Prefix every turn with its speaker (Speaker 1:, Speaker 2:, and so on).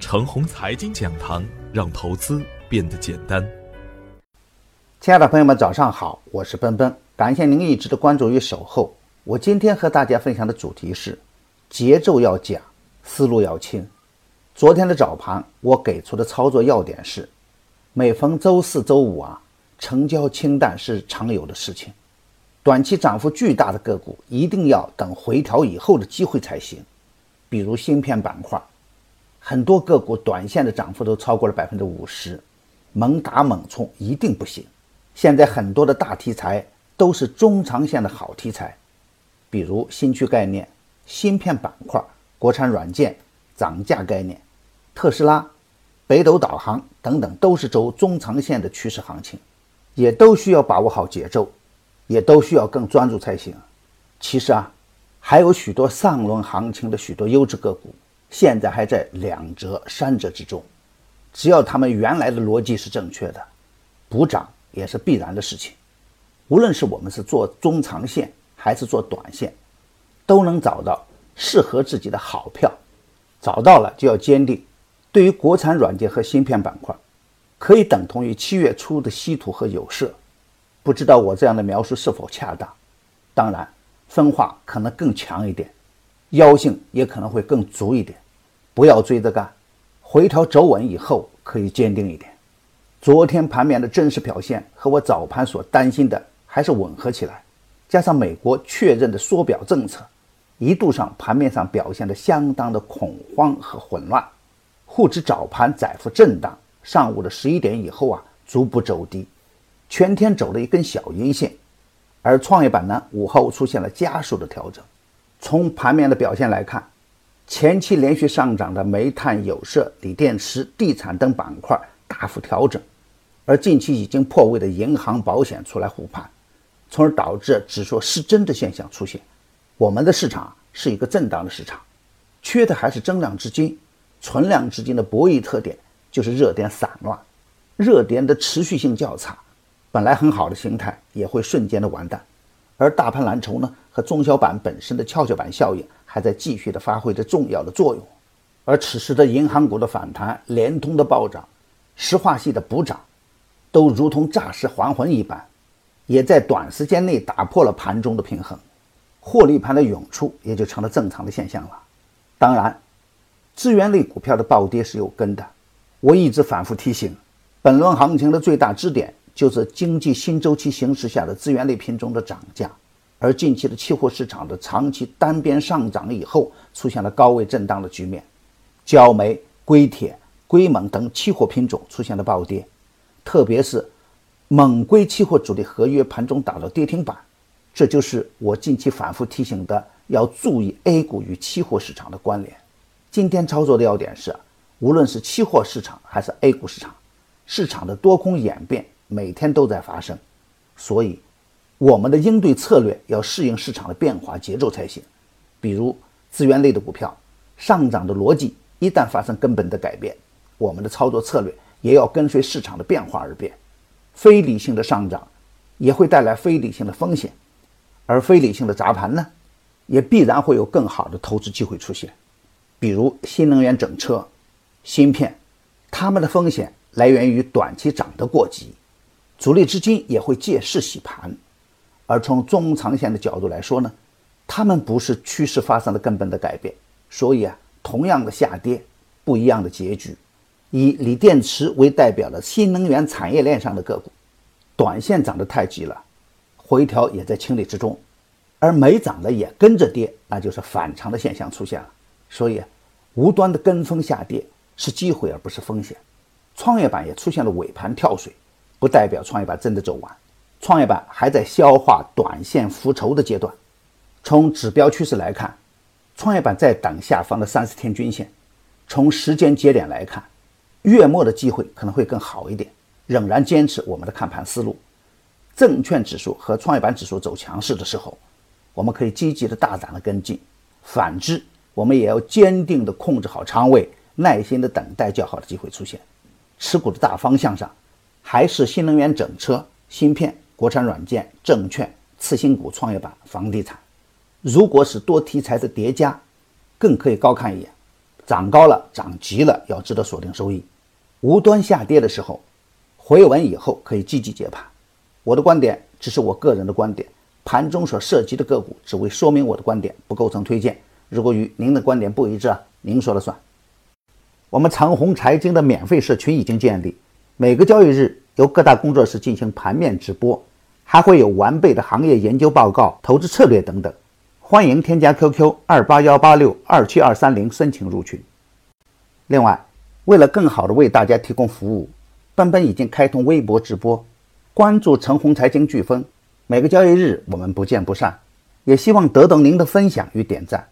Speaker 1: 程红财经讲堂，让投资变得简单。
Speaker 2: 亲爱的朋友们，早上好，我是奔奔，感谢您一直的关注与守候。我今天和大家分享的主题是：节奏要讲，思路要清。昨天的早盘，我给出的操作要点是：每逢周四周五啊，成交清淡是常有的事情。短期涨幅巨大的个股，一定要等回调以后的机会才行。比如芯片板块。很多个股短线的涨幅都超过了百分之五十，猛打猛冲一定不行。现在很多的大题材都是中长线的好题材，比如新区概念、芯片板块、国产软件、涨价概念、特斯拉、北斗导航等等，都是走中长线的趋势行情，也都需要把握好节奏，也都需要更专注才行。其实啊，还有许多上轮行情的许多优质个股。现在还在两折、三折之中，只要他们原来的逻辑是正确的，补涨也是必然的事情。无论是我们是做中长线还是做短线，都能找到适合自己的好票。找到了就要坚定。对于国产软件和芯片板块，可以等同于七月初的稀土和有色。不知道我这样的描述是否恰当？当然，分化可能更强一点。腰性也可能会更足一点，不要追着干，回调走稳以后可以坚定一点。昨天盘面的真实表现和我早盘所担心的还是吻合起来，加上美国确认的缩表政策，一度上盘面上表现的相当的恐慌和混乱，沪指早盘窄幅震荡，上午的十一点以后啊逐步走低，全天走了一根小阴线，而创业板呢午后出现了加速的调整。从盘面的表现来看，前期连续上涨的煤炭、有色、锂电池、地产等板块大幅调整，而近期已经破位的银行、保险出来护盘，从而导致指数失真的现象出现。我们的市场是一个震荡的市场，缺的还是增量资金。存量资金的博弈特点就是热点散乱，热点的持续性较差，本来很好的形态也会瞬间的完蛋。而大盘蓝筹呢，和中小板本身的跷跷板效应还在继续的发挥着重要的作用，而此时的银行股的反弹、联通的暴涨、石化系的补涨，都如同诈尸还魂一般，也在短时间内打破了盘中的平衡，获利盘的涌出也就成了正常的现象了。当然，资源类股票的暴跌是有根的，我一直反复提醒，本轮行情的最大支点。就是经济新周期形势下的资源类品种的涨价，而近期的期货市场的长期单边上涨以后，出现了高位震荡的局面，焦煤、硅铁、硅锰等期货品种出现了暴跌，特别是锰硅期货主力合约盘中打到跌停板，这就是我近期反复提醒的，要注意 A 股与期货市场的关联。今天操作的要点是，无论是期货市场还是 A 股市场，市场的多空演变。每天都在发生，所以我们的应对策略要适应市场的变化节奏才行。比如资源类的股票上涨的逻辑一旦发生根本的改变，我们的操作策略也要跟随市场的变化而变。非理性的上涨也会带来非理性的风险，而非理性的砸盘呢，也必然会有更好的投资机会出现。比如新能源整车、芯片，它们的风险来源于短期涨得过急。主力资金也会借势洗盘，而从中长线的角度来说呢，他们不是趋势发生了根本的改变，所以啊，同样的下跌，不一样的结局。以锂电池为代表的新能源产业链上的个股，短线涨得太急了，回调也在情理之中；而没涨的也跟着跌，那就是反常的现象出现了。所以，无端的跟风下跌是机会而不是风险。创业板也出现了尾盘跳水。不代表创业板真的走完，创业板还在消化短线浮筹的阶段。从指标趋势来看，创业板在等下方的三十天均线。从时间节点来看，月末的机会可能会更好一点。仍然坚持我们的看盘思路。证券指数和创业板指数走强势的时候，我们可以积极的大胆的跟进；反之，我们也要坚定的控制好仓位，耐心的等待较好的机会出现。持股的大方向上。还是新能源整车、芯片、国产软件、证券、次新股、创业板、房地产。如果是多题材的叠加，更可以高看一眼。涨高了、涨急了，要值得锁定收益。无端下跌的时候，回稳以后可以积极接盘。我的观点只是我个人的观点，盘中所涉及的个股只为说明我的观点，不构成推荐。如果与您的观点不一致啊，您说了算。我们长虹财经的免费社群已经建立，每个交易日由各大工作室进行盘面直播，还会有完备的行业研究报告、投资策略等等。欢迎添加 QQ 二八幺八六二七二三零申请入群。另外，为了更好的为大家提供服务，奔奔已经开通微博直播，关注陈红财经飓风，每个交易日我们不见不散。也希望得到您的分享与点赞。